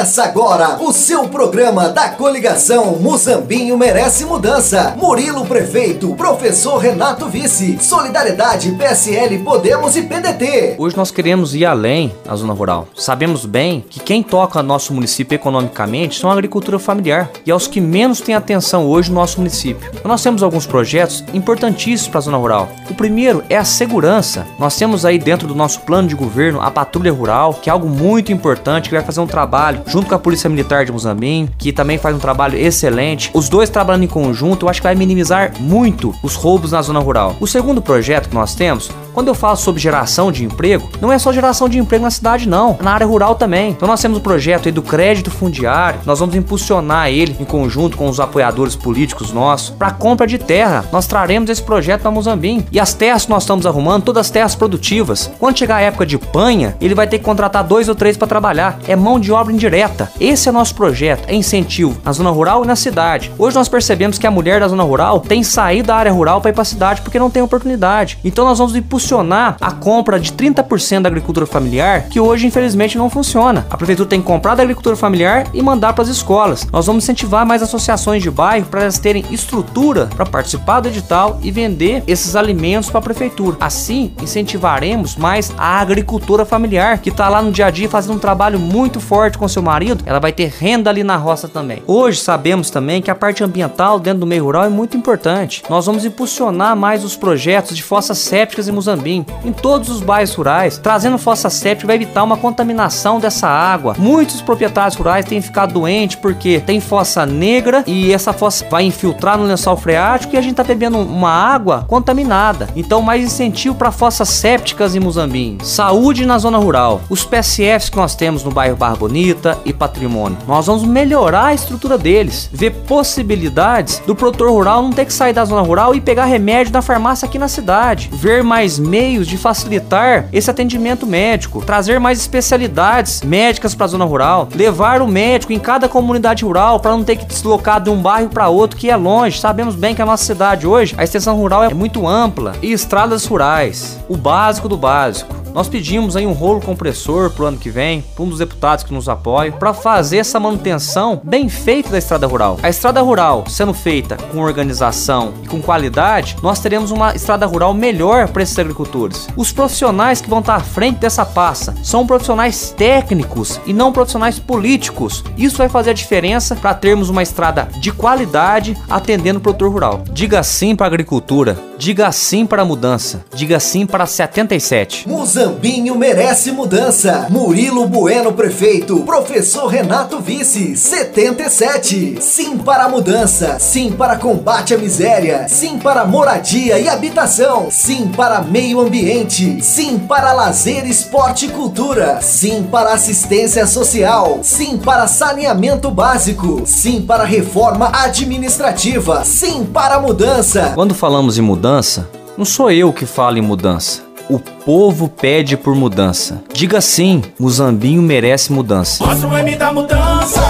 Começa agora o seu programa da coligação Muzambinho Merece Mudança. Murilo Prefeito, professor Renato Vice, Solidariedade, PSL, Podemos e PDT. Hoje nós queremos ir além na zona rural. Sabemos bem que quem toca nosso município economicamente são a agricultura familiar e aos que menos têm atenção hoje no nosso município. Nós temos alguns projetos importantíssimos para a zona rural. O primeiro é a segurança. Nós temos aí dentro do nosso plano de governo a patrulha rural, que é algo muito importante que vai fazer um trabalho junto com a Polícia Militar de Mozambique, que também faz um trabalho excelente. Os dois trabalhando em conjunto, eu acho que vai minimizar muito os roubos na zona rural. O segundo projeto que nós temos quando eu falo sobre geração de emprego, não é só geração de emprego na cidade, não. É na área rural também. Então nós temos o um projeto aí do crédito fundiário. Nós vamos impulsionar ele em conjunto com os apoiadores políticos nossos para compra de terra. Nós traremos esse projeto para Mozambique. E as terras que nós estamos arrumando, todas as terras produtivas. Quando chegar a época de panha, ele vai ter que contratar dois ou três para trabalhar. É mão de obra indireta. Esse é nosso projeto. É incentivo na zona rural e na cidade. Hoje nós percebemos que a mulher da zona rural tem saído da área rural para ir para a cidade porque não tem oportunidade. Então nós vamos impulsionar impulsionar a compra de 30% da agricultura familiar, que hoje infelizmente não funciona. A prefeitura tem que comprar da agricultura familiar e mandar para as escolas. Nós vamos incentivar mais associações de bairro para elas terem estrutura para participar do edital e vender esses alimentos para a prefeitura. Assim, incentivaremos mais a agricultura familiar, que está lá no dia a dia fazendo um trabalho muito forte com seu marido. Ela vai ter renda ali na roça também. Hoje sabemos também que a parte ambiental dentro do meio rural é muito importante. Nós vamos impulsionar mais os projetos de fossas sépticas em Muzambim, em todos os bairros rurais, trazendo fossa séptica vai evitar uma contaminação dessa água. Muitos proprietários rurais têm ficado doentes porque tem fossa negra e essa fossa vai infiltrar no lençol freático e a gente tá bebendo uma água contaminada. Então, mais incentivo para fossas sépticas em Muzambim. Saúde na zona rural. Os PSFs que nós temos no bairro Barra Bonita e Patrimônio. Nós vamos melhorar a estrutura deles, ver possibilidades do produtor rural não ter que sair da zona rural e pegar remédio na farmácia aqui na cidade. Ver mais meios de facilitar esse atendimento médico, trazer mais especialidades médicas para a zona rural, levar o médico em cada comunidade rural para não ter que deslocar de um bairro para outro que é longe. Sabemos bem que a nossa cidade hoje, a extensão rural é muito ampla e estradas rurais, o básico do básico. Nós pedimos aí um rolo compressor pro ano que vem, para um dos deputados que nos apoia, para fazer essa manutenção bem feita da estrada rural. A estrada rural sendo feita com organização e com qualidade, nós teremos uma estrada rural melhor para esses agricultores. Os profissionais que vão estar à frente dessa pasta são profissionais técnicos e não profissionais políticos. Isso vai fazer a diferença para termos uma estrada de qualidade atendendo o produtor rural. Diga sim para a agricultura, diga sim para a mudança, diga sim para 77. Muzambinho merece mudança. Murilo Bueno prefeito, professor Renato vice, 77. Sim para a mudança, sim para combate à miséria, sim para moradia e habitação, sim para meio ambiente, sim para lazer, esporte e cultura, sim para assistência social, sim para saneamento básico, sim para reforma administrativa, sim para mudança. Quando falamos em mudança, não sou eu que falo em mudança. O povo pede por mudança. Diga sim, o Zambinho merece mudança. Mostra o M da mudança.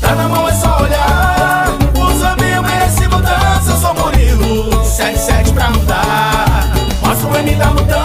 Tá na mão é só olhar. O Zambinho merece mudança. Eu sou Murilo, 77 pra mudar. Mostra o M da mudança.